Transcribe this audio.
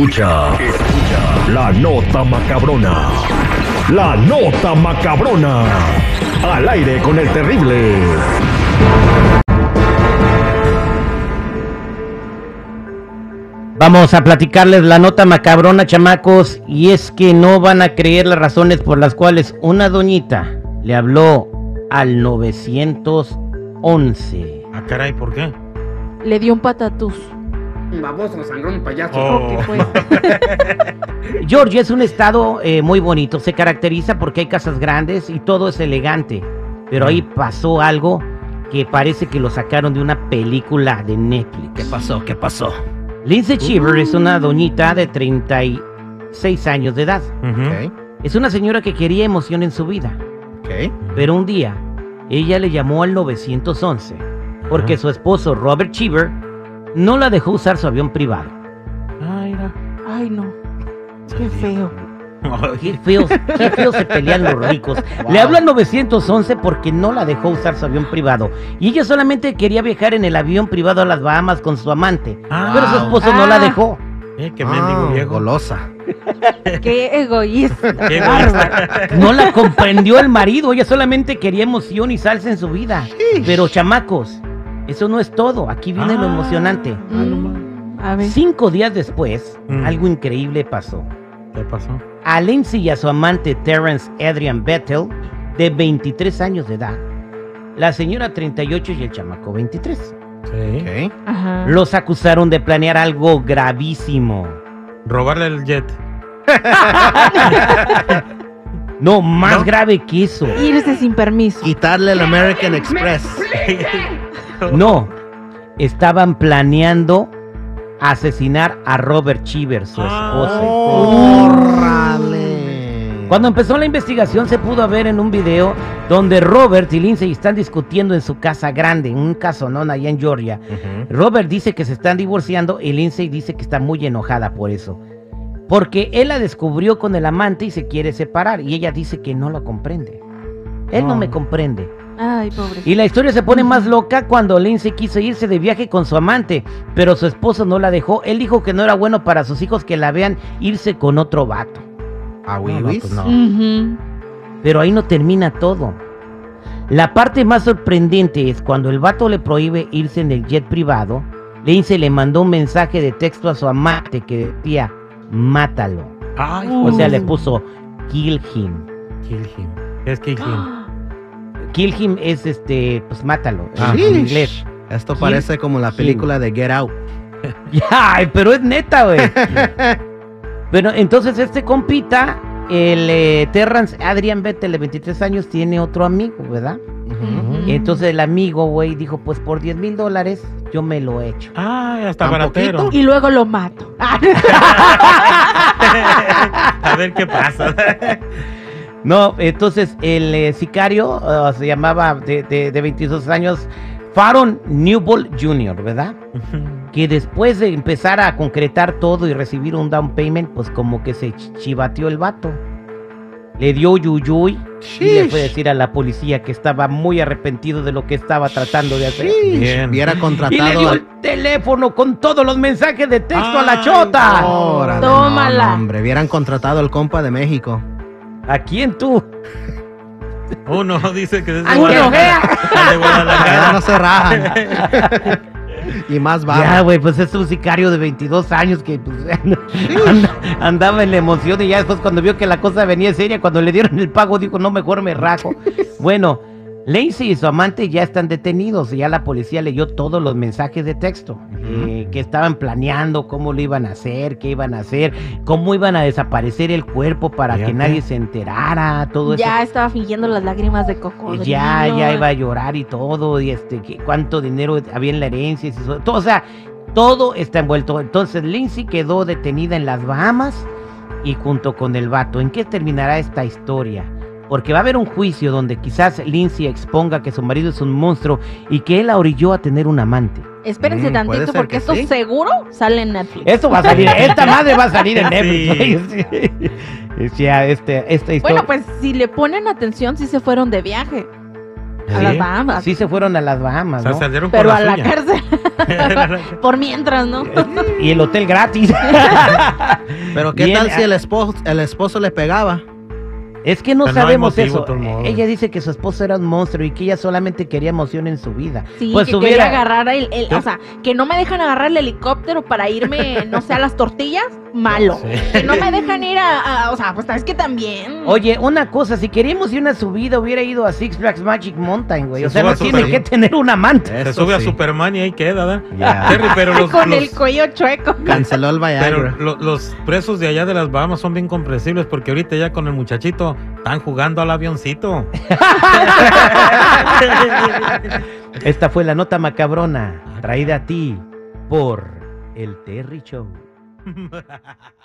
Escucha, escucha la nota macabrona. La nota macabrona. Al aire con el terrible. Vamos a platicarles la nota macabrona, chamacos, y es que no van a creer las razones por las cuales una doñita le habló al 911. Ah, caray, ¿por qué? Le dio un patatús. Baboso, sangrón, payaso. Oh. Pues. Georgia es un estado eh, muy bonito, se caracteriza porque hay casas grandes y todo es elegante, pero ahí pasó algo que parece que lo sacaron de una película de Netflix. ¿Qué pasó? ¿Qué pasó? Lindsay Cheever es una doñita de 36 años de edad. Es una señora que quería emoción en su vida. Pero un día, ella le llamó al 911 porque Ajá. su esposo Robert Cheever no la dejó usar su avión privado. Ah, mira. Ay, no. Qué feo. Qué feos, qué feos se pelean los ricos. Le habló al 911 porque no la dejó usar su avión privado. Y ella solamente quería viajar en el avión privado a las Bahamas con su amante. Ah. Pero su esposo no la dejó. Eh, qué mendigo Ah, viejo. Golosa. Qué egoísta. Qué Bárbaro. No la comprendió el marido. Ella solamente quería emoción y salsa en su vida. Pero chamacos, eso no es todo. Aquí viene lo Ah. emocionante. Mm, A ver. Cinco días después, Mm. algo increíble pasó. ¿Qué pasó? A Lindsay y a su amante Terrence Adrian Bettel, de 23 años de edad. La señora 38 y el chamaco 23. Sí. Ok. Ajá. Los acusaron de planear algo gravísimo. Robarle el jet. No, más ¿No? grave que eso. Irse sin permiso. Quitarle el American Express. No, estaban planeando asesinar a Robert Cheever, su esposo. ¡Órale! Cuando empezó la investigación se pudo ver en un video donde Robert y Lindsay están discutiendo en su casa grande, en un casonón allá en Georgia. Robert dice que se están divorciando y Lindsay dice que está muy enojada por eso. Porque él la descubrió con el amante y se quiere separar y ella dice que no lo comprende. Él no, No. me comprende. Ay, pobre. Y la historia se pone más loca cuando Lindsay quiso irse de viaje con su amante, pero su esposo no la dejó. Él dijo que no era bueno para sus hijos que la vean irse con otro vato. ¿A No, no, pues no. Pero ahí no termina todo. La parte más sorprendente es cuando el vato le prohíbe irse en el jet privado, Lindsay le mandó un mensaje de texto a su amante que decía, mátalo. Ay, O sea, le puso, kill him. Kill him. ¿Qué es kill him? Kill him es este, pues mátalo, Ah. en inglés. Esto Kill parece como la película de Get Out. Ay, pero es neta, güey. Bueno, entonces este compita, el eh, Terrence Adrian Bettel de 23 años, tiene otro amigo, ¿verdad? Entonces el amigo, güey, dijo, pues por 10 mil dólares yo me lo echo. Ah, ya ¿Tan baratero. poquito? Y luego lo mato. A ver qué pasa. No, entonces el eh, sicario uh, se llamaba de, de, de 22 años Faron Newbold Jr., ¿verdad? Que después de empezar a concretar todo y recibir un down payment, pues como que se ch- chivateó el vato. Le dio yuyuy y le fue a decir a la policía que estaba muy arrepentido de lo que estaba tratando de hacer. Bien. Hubiera Y le contratado dio el teléfono con todos los mensajes de texto a la chota. Órale, Tómala. no, hombre, hubieran contratado al compa de México. ¿A quién tú? Uno dice que es de Ay, Guadalajara. de Ya no se rajan. y más Ya, va. güey, pues es un sicario de 22 años que pues, anda- andaba en la emoción y ya después cuando vio que la cosa venía seria, cuando le dieron el pago dijo, no, mejor me rajo. bueno, Lacey y su amante ya están detenidos y ya la policía leyó todos los mensajes de texto eh, que estaban planeando, cómo lo iban a hacer, qué iban a hacer, cómo iban a desaparecer el cuerpo para que nadie se enterara, todo eso. ya estaba fingiendo las lágrimas de cocodrilo. Ya, ya iba a llorar y todo, y este, que cuánto dinero había en la herencia, y eso, todo, o sea, todo está envuelto. Entonces Lindsay quedó detenida en las Bahamas y junto con el vato. ¿En qué terminará esta historia? Porque va a haber un juicio donde quizás Lindsay exponga que su marido es un monstruo y que él la orilló a tener un amante. Espérense Mm, tantito porque que esto sí. seguro sale en Netflix. Esto va a salir, esta madre va a salir en Netflix. Sí. Este, esta historia. Bueno, pues si le ponen atención, sí se fueron de viaje a Sí. las Bahamas. Sí se fueron a las Bahamas, O sea, ¿no? salieron pero por a la cárcel. Por mientras, ¿no? y el hotel gratis. Pero ¿qué Bien, tal si ah. el esposo, el esposo le pegaba? Es que no Pero sabemos motivo, eso. Ella dice que su esposo era un monstruo y que ella solamente quería emoción en su vida. Sí, pues que hubiera- quería agarrar el, el- o sea, que no me dejan agarrar el helicóptero para irme, no sé, a las tortillas, malo. Que no me dejan ir a, a- o sea, pues es que también. Oye, una cosa, si queríamos ir a una subida, hubiera ido a Six Flags Magic Mountain, güey. Se O sea, no tiene que tener un amante. Se sube a. Superman y ahí queda, ¿verdad? Ya. Terry, pero los, con los- el cuello chueco. Canceló el pero Viagra. lo- los presos de allá de las Bahamas son bien comprensibles porque ahorita ya con el muchachito están jugando al avioncito. Esta fue la nota macabrona, traída a ti por el Terry Show.